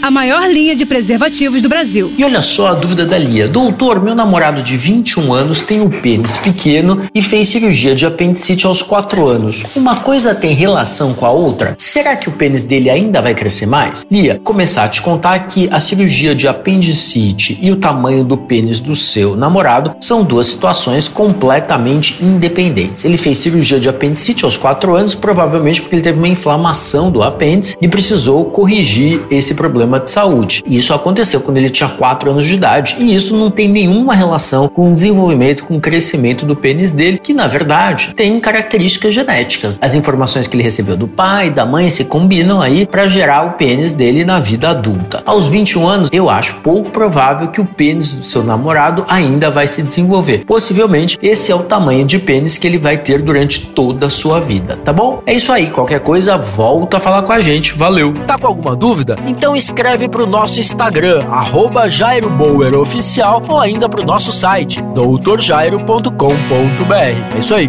a maior linha de preservativos do Brasil. E olha só a dúvida da Lia. Doutor, meu namorado de 21 anos tem um pênis pequeno e fez cirurgia de apendicite aos 4 anos. Uma coisa tem relação com a outra? Será que o pênis dele ainda vai crescer mais? Lia, começar a te contar que a cirurgia de apendicite e o tamanho do pênis do seu namorado são duas situações completamente independentes. Ele fez cirurgia de apendicite aos 4 anos, provavelmente porque ele teve uma inflamação do apêndice e precisou corrigir esse problema problema de saúde. Isso aconteceu quando ele tinha 4 anos de idade e isso não tem nenhuma relação com o desenvolvimento, com o crescimento do pênis dele, que na verdade tem características genéticas. As informações que ele recebeu do pai, da mãe se combinam aí para gerar o pênis dele na vida adulta. Aos 21 anos, eu acho pouco provável que o pênis do seu namorado ainda vai se desenvolver. Possivelmente esse é o tamanho de pênis que ele vai ter durante toda a sua vida, tá bom? É isso aí, qualquer coisa volta a falar com a gente. Valeu. Tá com alguma dúvida? Então escreve escreve para o nosso Instagram, arroba Jairo Bauer Oficial, ou ainda para o nosso site, doutorjairo.com.br. É isso aí.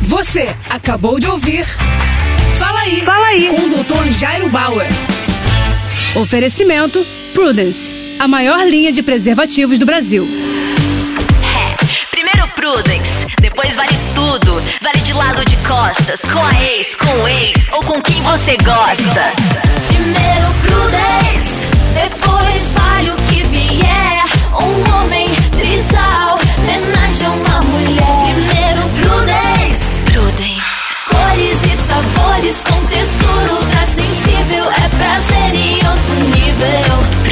Você acabou de ouvir Fala aí, Fala aí. com o Dr. Jairo Bauer. Oferecimento Prudence, a maior linha de preservativos do Brasil. Primeiro Prudence, depois vale tudo. Vale de lado de costas, com a ex, com o ex ou com quem você gosta. Primeiro Prudence,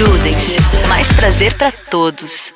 Prudence. Mais prazer pra todos.